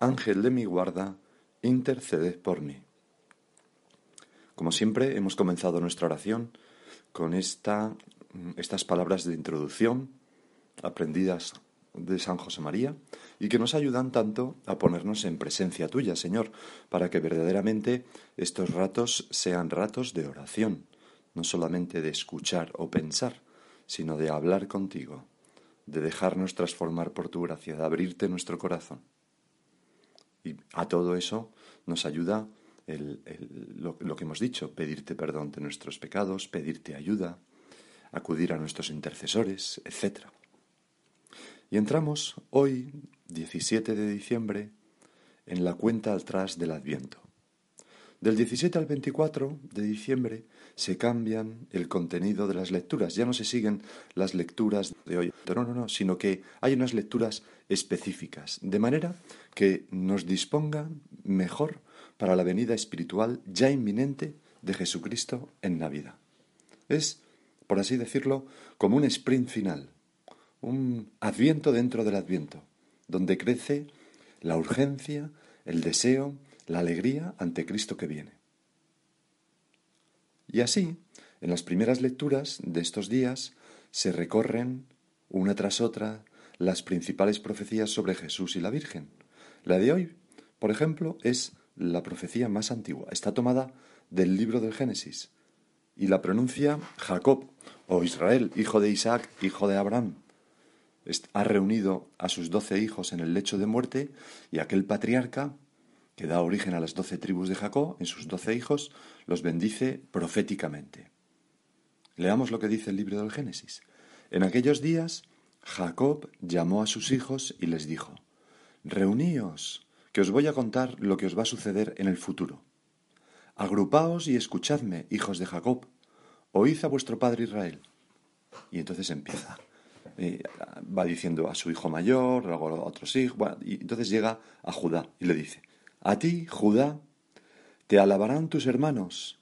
Ángel de mi guarda, interceded por mí. Como siempre, hemos comenzado nuestra oración con esta, estas palabras de introducción aprendidas de San José María y que nos ayudan tanto a ponernos en presencia tuya, Señor, para que verdaderamente estos ratos sean ratos de oración, no solamente de escuchar o pensar, sino de hablar contigo, de dejarnos transformar por tu gracia, de abrirte nuestro corazón. Y a todo eso nos ayuda lo, lo que hemos dicho, pedirte perdón de nuestros pecados, pedirte ayuda, acudir a nuestros intercesores, etc. Y entramos hoy, 17 de diciembre, en la cuenta atrás del Adviento. Del 17 al 24 de diciembre se cambian el contenido de las lecturas. Ya no se siguen las lecturas de hoy. No, no, no, sino que hay unas lecturas específicas, de manera que nos dispongan mejor para la venida espiritual ya inminente de Jesucristo en Navidad. Es, por así decirlo, como un sprint final, un adviento dentro del adviento, donde crece la urgencia, el deseo, la alegría ante Cristo que viene. Y así, en las primeras lecturas de estos días, se recorren, una tras otra, las principales profecías sobre Jesús y la Virgen. La de hoy, por ejemplo, es la profecía más antigua. Está tomada del libro del Génesis y la pronuncia Jacob o Israel, hijo de Isaac, hijo de Abraham ha reunido a sus doce hijos en el lecho de muerte y aquel patriarca, que da origen a las doce tribus de Jacob, en sus doce hijos, los bendice proféticamente. Leamos lo que dice el libro del Génesis. En aquellos días, Jacob llamó a sus hijos y les dijo, Reuníos, que os voy a contar lo que os va a suceder en el futuro. Agrupaos y escuchadme, hijos de Jacob, oíd a vuestro padre Israel. Y entonces empieza va diciendo a su hijo mayor, luego a otros hijos, y entonces llega a Judá y le dice, a ti, Judá, te alabarán tus hermanos,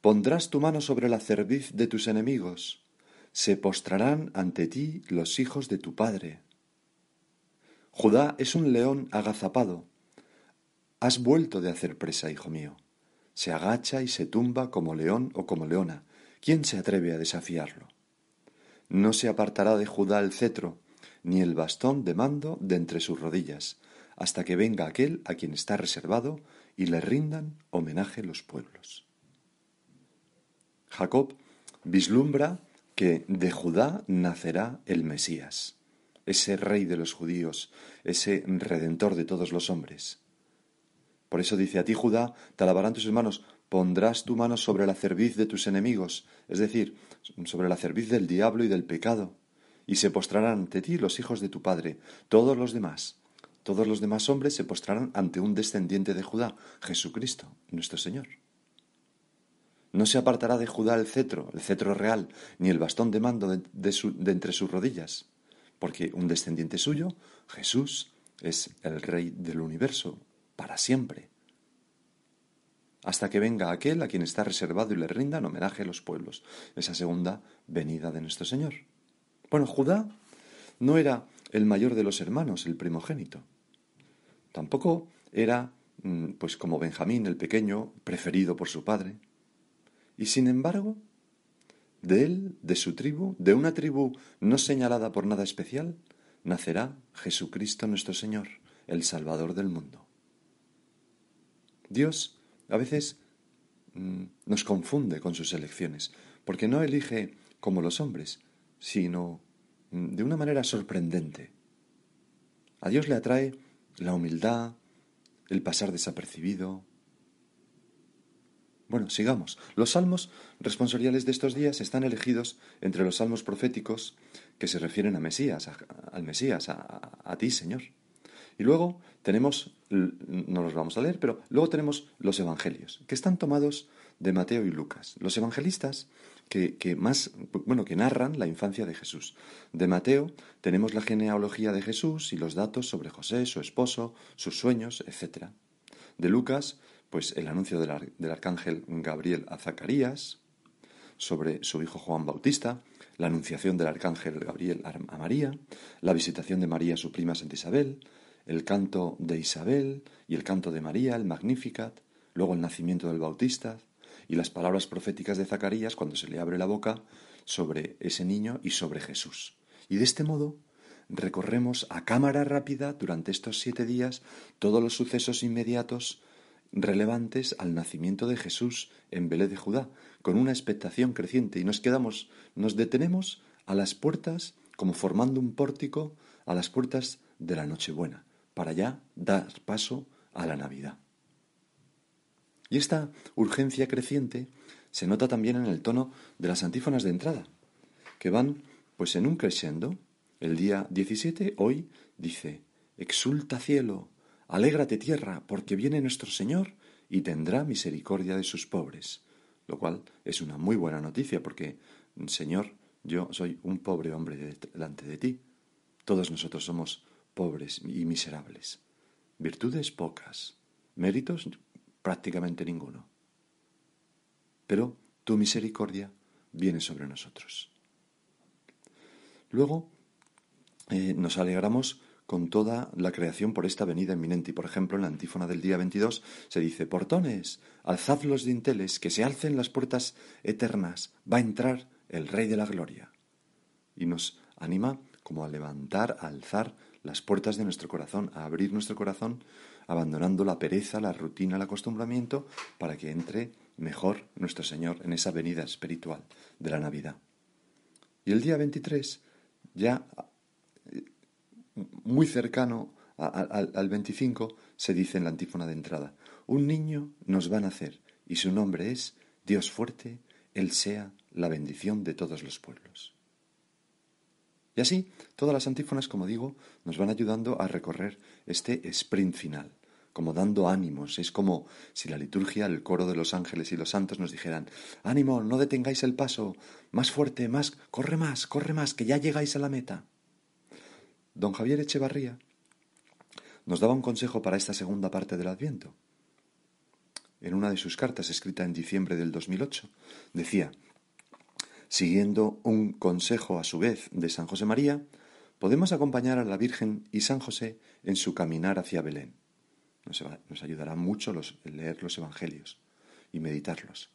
pondrás tu mano sobre la cerviz de tus enemigos, se postrarán ante ti los hijos de tu padre. Judá es un león agazapado. Has vuelto de hacer presa, hijo mío. Se agacha y se tumba como león o como leona. ¿Quién se atreve a desafiarlo? No se apartará de Judá el cetro, ni el bastón de mando de entre sus rodillas, hasta que venga aquel a quien está reservado y le rindan homenaje los pueblos. Jacob vislumbra que de Judá nacerá el Mesías, ese rey de los judíos, ese redentor de todos los hombres. Por eso dice a ti, Judá, te alabarán tus hermanos, pondrás tu mano sobre la cerviz de tus enemigos, es decir, sobre la cerviz del diablo y del pecado, y se postrarán ante ti los hijos de tu padre, todos los demás. Todos los demás hombres se postrarán ante un descendiente de Judá, Jesucristo, nuestro Señor. No se apartará de Judá el cetro, el cetro real, ni el bastón de mando de, de entre sus rodillas, porque un descendiente suyo, Jesús, es el Rey del universo, para siempre hasta que venga aquel a quien está reservado y le rindan homenaje a los pueblos, esa segunda venida de nuestro Señor. Bueno, Judá no era el mayor de los hermanos, el primogénito. Tampoco era, mm, pues como Benjamín, el pequeño, preferido por su padre. Y sin embargo, de él, de su tribu, de una tribu no señalada por nada especial, nacerá Jesucristo nuestro Señor, el Salvador del mundo. Dios a veces mm, nos confunde con sus elecciones, porque no elige como los hombres, sino mm, de una manera sorprendente. A Dios le atrae la humildad, el pasar desapercibido. Bueno, sigamos. Los salmos responsoriales de estos días están elegidos entre los salmos proféticos que se refieren a Mesías, al Mesías, a, a ti, Señor. Y luego tenemos, no los vamos a leer, pero luego tenemos los evangelios, que están tomados de Mateo y Lucas. Los evangelistas que, que, más, bueno, que narran la infancia de Jesús. De Mateo tenemos la genealogía de Jesús y los datos sobre José, su esposo, sus sueños, etc. De Lucas, pues el anuncio del, del arcángel Gabriel a Zacarías sobre su hijo Juan Bautista, la anunciación del arcángel Gabriel a María, la visitación de María a su prima Santa Isabel, el canto de Isabel y el canto de María, el Magnificat, luego el nacimiento del Bautista, y las palabras proféticas de Zacarías cuando se le abre la boca sobre ese niño y sobre Jesús. Y de este modo recorremos a cámara rápida durante estos siete días todos los sucesos inmediatos relevantes al nacimiento de Jesús en Belé de Judá, con una expectación creciente, y nos quedamos, nos detenemos a las puertas, como formando un pórtico, a las puertas de la Nochebuena, para ya dar paso a la Navidad. Y esta urgencia creciente se nota también en el tono de las antífonas de entrada, que van pues en un crescendo. El día 17, hoy, dice, Exulta cielo, alégrate tierra, porque viene nuestro Señor y tendrá misericordia de sus pobres. Lo cual es una muy buena noticia, porque, Señor, yo soy un pobre hombre delante de ti. Todos nosotros somos pobres y miserables. Virtudes pocas, méritos prácticamente ninguno. Pero tu misericordia viene sobre nosotros. Luego eh, nos alegramos con toda la creación por esta venida inminente. Y por ejemplo, en la antífona del día 22 se dice, portones, alzad los dinteles, que se alcen las puertas eternas, va a entrar el Rey de la Gloria. Y nos anima como a levantar, a alzar las puertas de nuestro corazón, a abrir nuestro corazón abandonando la pereza, la rutina, el acostumbramiento, para que entre mejor nuestro Señor en esa venida espiritual de la Navidad. Y el día 23, ya eh, muy cercano al 25, se dice en la antífona de entrada, un niño nos va a nacer y su nombre es Dios fuerte, Él sea la bendición de todos los pueblos. Y así, todas las antífonas, como digo, nos van ayudando a recorrer este sprint final como dando ánimos. Es como si la liturgia, el coro de los ángeles y los santos nos dijeran, ánimo, no detengáis el paso, más fuerte, más, corre más, corre más, que ya llegáis a la meta. Don Javier Echevarría nos daba un consejo para esta segunda parte del Adviento. En una de sus cartas, escrita en diciembre del 2008, decía, siguiendo un consejo a su vez de San José María, podemos acompañar a la Virgen y San José en su caminar hacia Belén. Nos, ayudará mucho leer los Evangelios y meditarlos.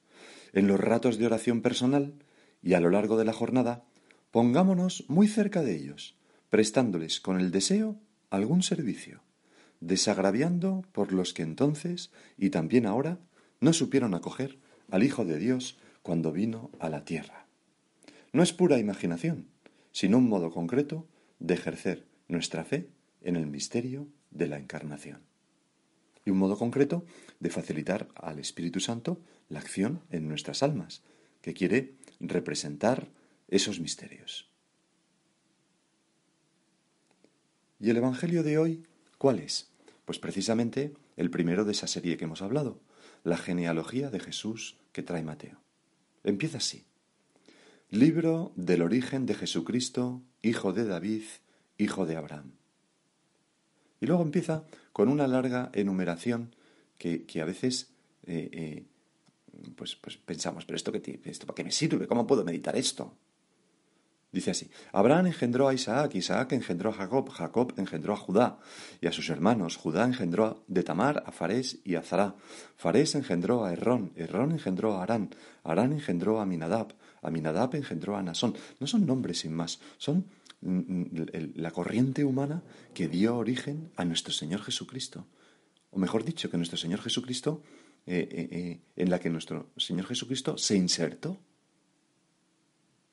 En los ratos de oración personal y a lo largo de la jornada, pongámonos muy cerca de ellos, prestándoles con el deseo algún servicio, desagraviando por los que entonces y también ahora no supieron acoger al Hijo de Dios cuando vino a la tierra. No es pura imaginación, sino un modo concreto de ejercer nuestra fe en el misterio de la encarnación y un modo concreto de facilitar al Espíritu Santo la acción en nuestras almas, que quiere representar esos misterios. ¿Y el Evangelio de hoy cuál es? Pues precisamente el primero de esa serie que hemos hablado, la genealogía de Jesús que trae Mateo. Empieza así. Libro del origen de Jesucristo, hijo de David, hijo de Abraham. Y luego empieza con una larga enumeración que, a veces eh, eh, pues, pues, pensamos, pero esto, qué, ¿esto para qué me sirve? ¿Cómo puedo meditar esto? Dice así, Abraham engendró a Isaac, Isaac engendró a Jacob, Jacob engendró a Judá y a sus hermanos, Judá engendró de Tamar a Farés y a Zará, Farés engendró a Errón, Errón engendró a Arán, Arán engendró a Minadab, Aminadab engendró a Nasón. No son nombres sin más, son la corriente humana que dio origen a nuestro Señor Jesucristo. O mejor dicho, que nuestro Señor Jesucristo, eh, eh, eh, en la que nuestro Señor Jesucristo se insertó.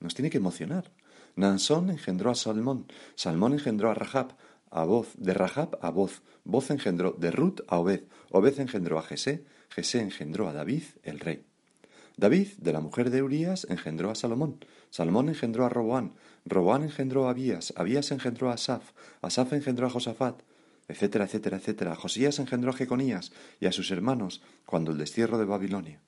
Nos tiene que emocionar. Nansón engendró a Salmón, Salmón engendró a Rahab, a voz, de Rahab a voz, voz engendró de Ruth a Obed, Obed engendró a Jesé, Jesé engendró a David, el rey. David, de la mujer de Urías, engendró a Salomón, Salomón engendró a Roboán, Roboán engendró a Abías, Abías engendró a Asaf, Asaf engendró a Josafat, etcétera, etcétera, etcétera. Josías engendró a Jeconías y a sus hermanos cuando el destierro de Babilonia.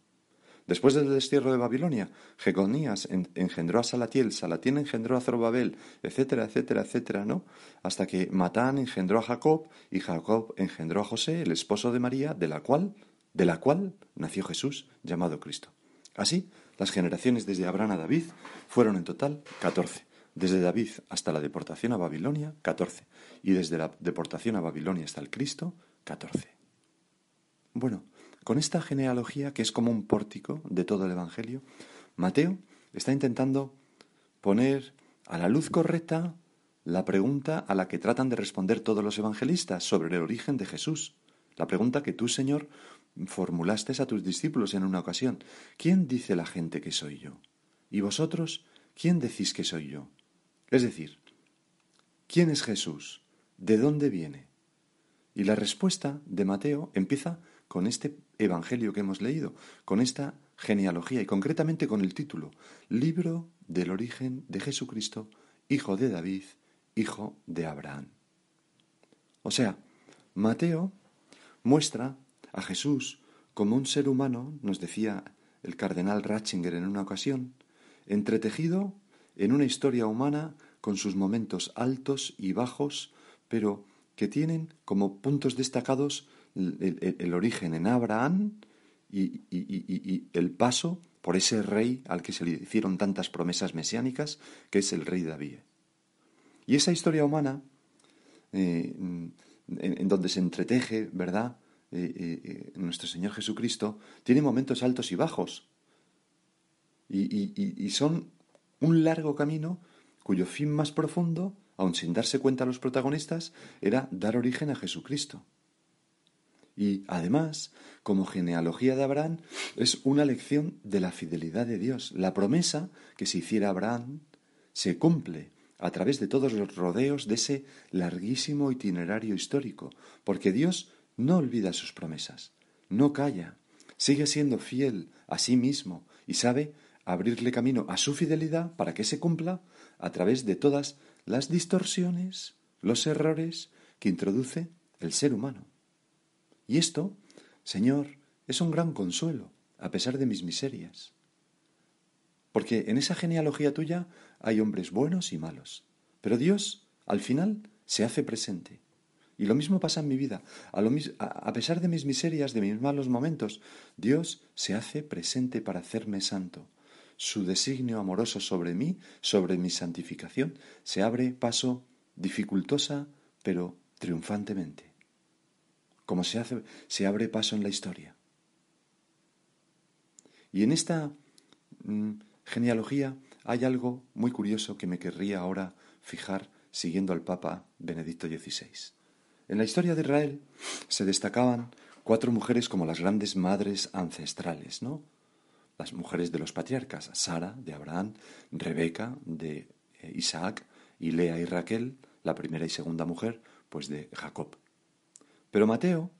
Después del destierro de Babilonia, Jeconías engendró a Salatiel, Salatiel engendró a Zorobabel, etcétera, etcétera, etcétera, ¿no? Hasta que Matán engendró a Jacob y Jacob engendró a José, el esposo de María, de la cual, de la cual nació Jesús, llamado Cristo. Así, las generaciones desde Abraham a David fueron en total catorce. Desde David hasta la deportación a Babilonia, catorce. Y desde la deportación a Babilonia hasta el Cristo, catorce. Bueno, con esta genealogía, que es como un pórtico de todo el Evangelio, Mateo está intentando poner a la luz correcta la pregunta a la que tratan de responder todos los evangelistas sobre el origen de Jesús. La pregunta que tú, Señor, formulaste a tus discípulos en una ocasión. ¿Quién dice la gente que soy yo? ¿Y vosotros, quién decís que soy yo? Es decir, ¿quién es Jesús? ¿De dónde viene? Y la respuesta de Mateo empieza con este Evangelio que hemos leído, con esta genealogía y concretamente con el título, Libro del origen de Jesucristo, hijo de David, hijo de Abraham. O sea, Mateo muestra a Jesús como un ser humano, nos decía el cardenal Ratzinger en una ocasión, entretejido en una historia humana con sus momentos altos y bajos, pero que tienen como puntos destacados el, origen en Abraham y, y, el paso por ese rey al que se le hicieron tantas promesas mesiánicas, que es el rey David. Y esa historia humana, eh, en, donde se entreteje, ¿verdad? Eh, eh, nuestro Señor Jesucristo, tiene momentos altos y bajos. Y, son un largo camino cuyo fin más profundo, aun sin darse cuenta los protagonistas, era dar origen a Jesucristo. Y además, como genealogía de Abraham, es una lección de la fidelidad de Dios. La promesa que se hiciera Abraham se cumple a través de todos los rodeos de ese larguísimo itinerario histórico, porque Dios no olvida sus promesas, no calla, sigue siendo fiel a sí mismo y sabe abrirle camino a su fidelidad para que se cumpla a través de todas las distorsiones, los errores que introduce el ser humano. Y esto, Señor, es un gran consuelo, a pesar de mis miserias. Porque en esa genealogía tuya hay hombres buenos y malos. Pero Dios, al final, se hace presente. Y lo mismo pasa en mi vida. A, pesar de mis miserias, de mis malos momentos, Dios se hace presente para hacerme santo. Su designio amoroso sobre mí, sobre mi santificación, se abre paso dificultosa, pero triunfantemente como se, hace, se abre paso en la historia. Y en esta mm, genealogía hay algo muy curioso que me querría ahora fijar siguiendo al Papa Benedicto XVI. En la historia de Israel se destacaban cuatro mujeres como las grandes madres ancestrales, ¿no? Las mujeres de los patriarcas, Sara de Abraham, Rebeca de eh, Isaac y Lea y Raquel, la primera y segunda mujer, pues de Jacob. Pero Mateo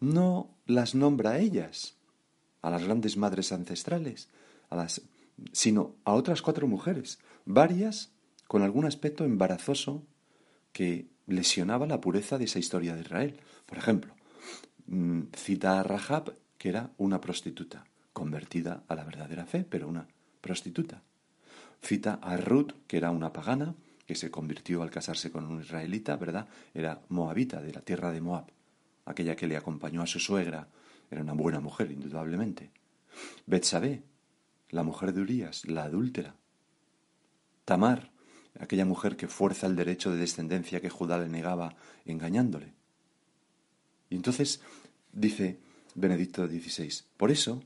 no las nombra a ellas, a las grandes madres ancestrales, a las, sino a otras cuatro mujeres, varias con algún aspecto embarazoso que lesionaba la pureza de esa historia de Israel. Por ejemplo, mm, cita a Rahab, que era una prostituta, convertida a la verdadera fe, pero una prostituta. Cita a Ruth, que era una pagana, que se convirtió al casarse con un israelita, ¿verdad? Era moabita, de la tierra de Moab aquella que le acompañó a su suegra, era una buena mujer, indudablemente. Betsabé, la mujer de Urías, la adúltera. Tamar, aquella mujer que fuerza el derecho de descendencia que Judá le negaba engañándole. Y entonces dice Benedicto XVI, por eso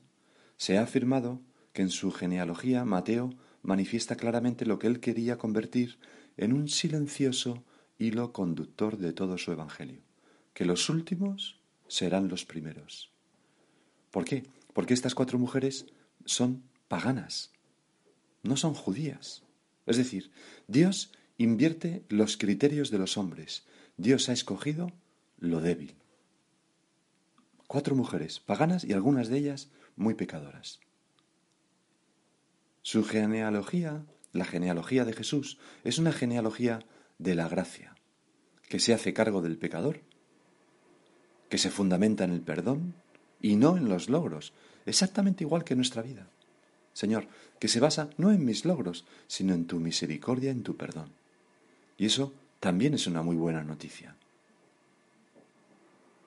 se ha afirmado que en su genealogía Mateo manifiesta claramente lo que él quería convertir en un silencioso hilo conductor de todo su Evangelio, que los últimos serán los primeros. ¿Por qué? Porque estas cuatro mujeres son paganas, no son judías. Es decir, Dios invierte los criterios de los hombres. Dios ha escogido lo débil. Cuatro mujeres paganas y algunas de ellas muy pecadoras. Su genealogía, la genealogía de Jesús, es una genealogía de la gracia, que se hace cargo del pecador, que se fundamenta en el perdón y no en los logros, exactamente igual que nuestra vida. Señor, que se basa no en mis logros, sino en tu misericordia, en tu perdón. Y eso también es una muy buena noticia.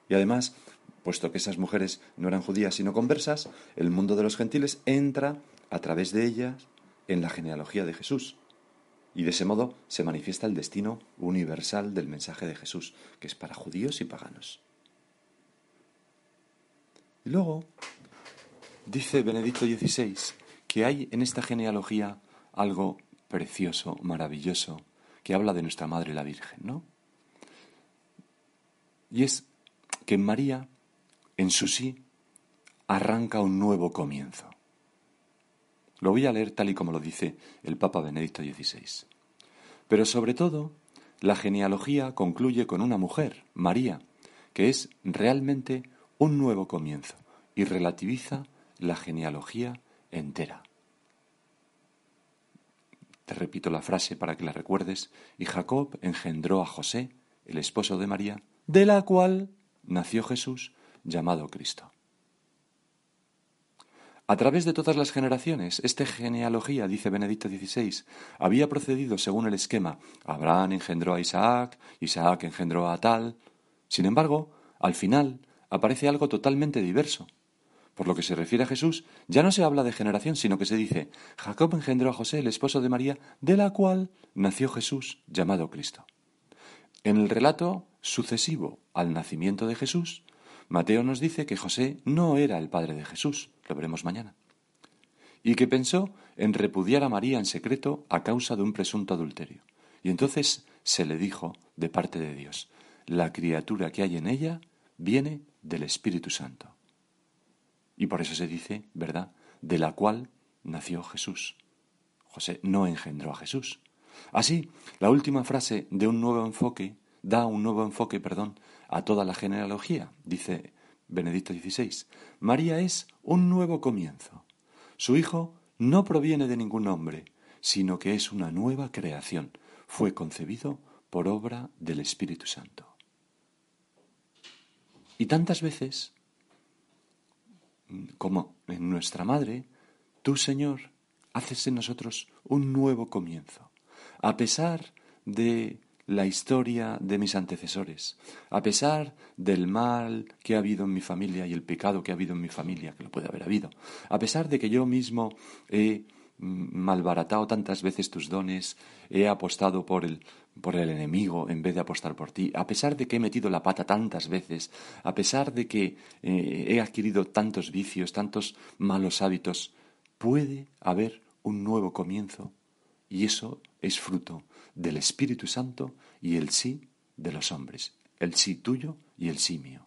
Y además, puesto que esas mujeres no eran judías sino conversas, el mundo de los gentiles entra a través de ellas en la genealogía de Jesús. Y de ese modo se manifiesta el destino universal del mensaje de Jesús, que es para judíos y paganos. Y luego dice Benedicto XVI que hay en esta genealogía algo precioso, maravilloso, que habla de nuestra Madre la Virgen, ¿no? Y es que en María, en su sí, arranca un nuevo comienzo. Lo voy a leer tal y como lo dice el Papa Benedicto XVI. Pero sobre todo, la genealogía concluye con una mujer, María, que es realmente un nuevo comienzo y relativiza la genealogía entera. Te repito la frase para que la recuerdes. Y Jacob engendró a José, el esposo de María, de la cual nació Jesús, llamado Cristo. A través de todas las generaciones, esta genealogía, dice Benedicto XVI, había procedido según el esquema Abraham engendró a Isaac, Isaac engendró a tal. Sin embargo, al final aparece algo totalmente diverso. Por lo que se refiere a Jesús, ya no se habla de generación, sino que se dice, Jacob engendró a José, el esposo de María, de la cual nació Jesús, llamado Cristo. En el relato sucesivo al nacimiento de Jesús, Mateo nos dice que José no era el padre de Jesús, lo veremos mañana, y que pensó en repudiar a María en secreto a causa de un presunto adulterio. Y entonces se le dijo de parte de Dios, la criatura que hay en ella viene del Espíritu Santo. Y por eso se dice, ¿verdad?, de la cual nació Jesús. José no engendró a Jesús. Así, la última frase de un nuevo enfoque da un nuevo enfoque, perdón, a toda la genealogía, dice Benedicto XVI. María es un nuevo comienzo. Su hijo no proviene de ningún hombre, sino que es una nueva creación. Fue concebido por obra del Espíritu Santo. Y tantas veces como en nuestra madre, tú, Señor, haces en nosotros un nuevo comienzo. A pesar de la historia de mis antecesores, a pesar del mal que ha habido en mi familia y el pecado que ha habido en mi familia, que lo puede haber habido, a pesar de que yo mismo he malbaratado tantas veces tus dones, he apostado por el, por el enemigo en vez de apostar por ti, a pesar de que he metido la pata tantas veces, a pesar de que eh, he adquirido tantos vicios, tantos malos hábitos, puede haber un nuevo comienzo y eso es fruto del Espíritu Santo y el sí de los hombres, el sí tuyo y el sí mío.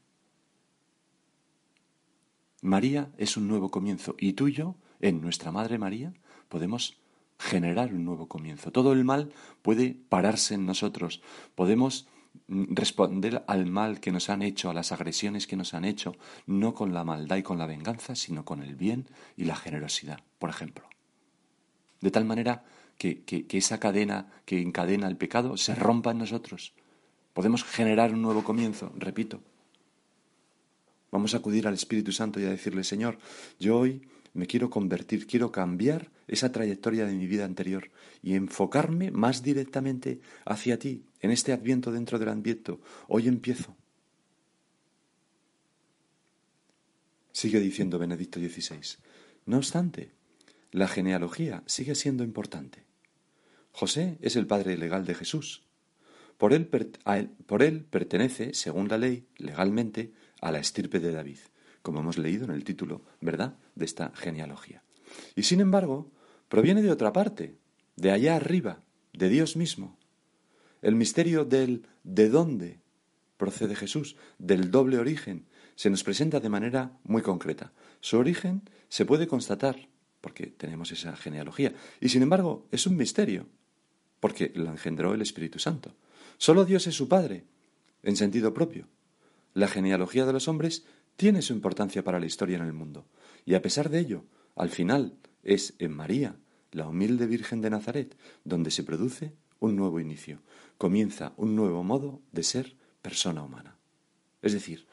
María es un nuevo comienzo y tuyo, en nuestra Madre María, podemos generar un nuevo comienzo. Todo el mal puede pararse en nosotros. Podemos responder al mal que nos han hecho, a las agresiones que nos han hecho, no con la maldad y con la venganza, sino con el bien y la generosidad, por ejemplo. De tal manera que, que, esa cadena que encadena el pecado se rompa en nosotros. Podemos generar un nuevo comienzo, repito. Vamos a acudir al Espíritu Santo y a decirle, Señor, yo hoy me quiero convertir, quiero cambiar esa trayectoria de mi vida anterior y enfocarme más directamente hacia ti, en este adviento dentro del adviento. Hoy empiezo. Sigue diciendo Benedicto XVI. No obstante, la genealogía sigue siendo importante. José es el padre legal de Jesús. Por él, pertenece, según la ley, legalmente, a la estirpe de David como hemos leído en el título, ¿verdad?, de esta genealogía. Y sin embargo, proviene de otra parte, de allá arriba, de Dios mismo, el misterio del de dónde procede Jesús, del doble origen, se nos presenta de manera muy concreta. Su origen se puede constatar, porque tenemos esa genealogía, y sin embargo es un misterio, porque lo engendró el Espíritu Santo. Solo Dios es su Padre, en sentido propio. La genealogía de los hombres tiene su importancia para la historia en el mundo, y a pesar de ello, al final es en María, la humilde Virgen de Nazaret, donde se produce un nuevo inicio, comienza un nuevo modo de ser persona humana. Es decir,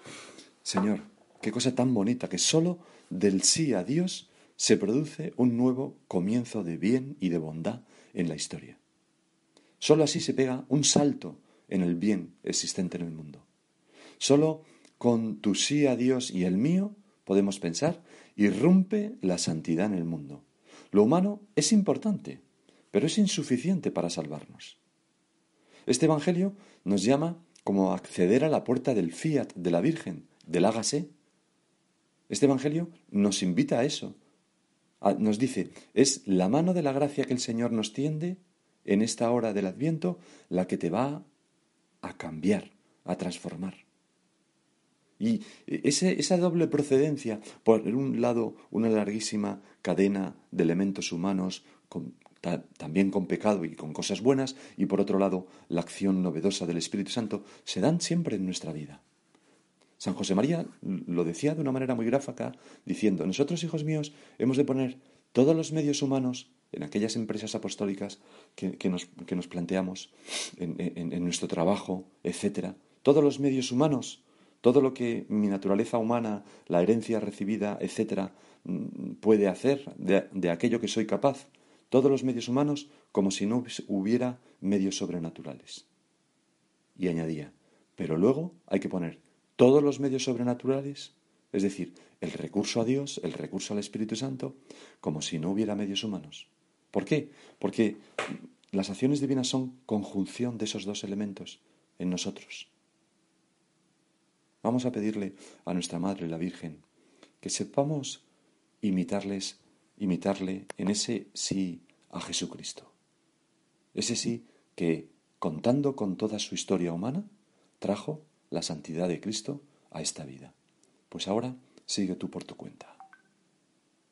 Señor, qué cosa tan bonita que sólo del sí a Dios se produce un nuevo comienzo de bien y de bondad en la historia. Sólo así se pega un salto en el bien existente en el mundo. Sólo con tu sí a Dios y el mío, podemos pensar, irrumpe la santidad en el mundo. Lo humano es importante, pero es insuficiente para salvarnos. Este Evangelio nos llama como acceder a la puerta del fiat de la Virgen, del hágase. Este Evangelio nos invita a eso. Nos dice, es la mano de la gracia que el Señor nos tiende en esta hora del Adviento la que te va a cambiar, a transformar. Y esa doble procedencia, por un lado, una larguísima cadena de elementos humanos, también con pecado y con cosas buenas, y por otro lado, la acción novedosa del Espíritu Santo, se dan siempre en nuestra vida. San José María lo decía de una manera muy gráfica, diciendo, nosotros, hijos míos, hemos de poner todos los medios humanos en aquellas empresas apostólicas que, nos, planteamos, en, nuestro trabajo, etcétera, todos los medios humanos, todo lo que mi naturaleza humana, la herencia recibida, etcétera, puede hacer de aquello que soy capaz, todos los medios humanos como si no hubiera medios sobrenaturales. Y añadía, pero luego hay que poner todos los medios sobrenaturales, es decir, el recurso a Dios, el recurso al Espíritu Santo, como si no hubiera medios humanos. ¿Por qué? Porque las acciones divinas son conjunción de esos dos elementos en nosotros. Vamos a pedirle a nuestra Madre, la Virgen, que sepamos imitarles, imitarle en ese sí a Jesucristo. Ese sí que, contando con toda su historia humana, trajo la santidad de Cristo a esta vida. Pues ahora sigue tú por tu cuenta.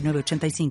85